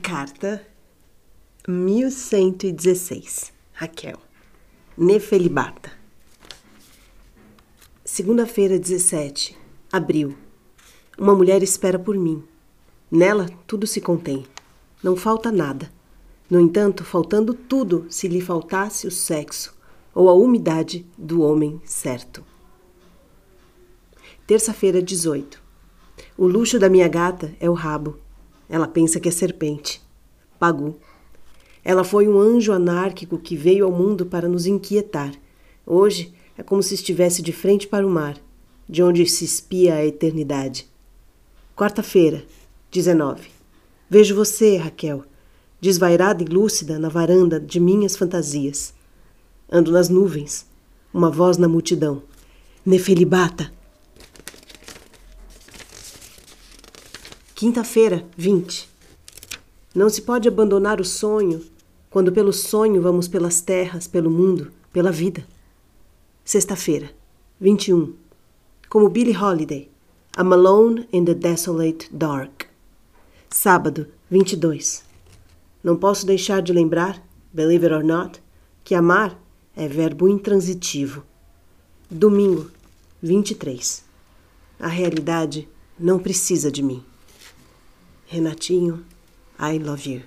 Carta 1116. Raquel. Nefelibata. Segunda-feira, 17. Abril. Uma mulher espera por mim. Nela tudo se contém. Não falta nada. No entanto, faltando tudo, se lhe faltasse o sexo ou a umidade do homem certo. Terça-feira, 18. O luxo da minha gata é o rabo. Ela pensa que é serpente. Pagu. Ela foi um anjo anárquico que veio ao mundo para nos inquietar. Hoje é como se estivesse de frente para o mar, de onde se espia a eternidade. Quarta-feira, 19. Vejo você, Raquel, desvairada e lúcida na varanda de minhas fantasias. Ando nas nuvens, uma voz na multidão. Nefelibata! Quinta-feira, 20. Não se pode abandonar o sonho quando pelo sonho vamos pelas terras, pelo mundo, pela vida. Sexta-feira, 21. Como Billie Holiday, I'm Alone in the Desolate Dark. Sábado, 22. Não posso deixar de lembrar, believe it or not, que amar é verbo intransitivo. Domingo, 23. A realidade não precisa de mim. Renatinho, I love you.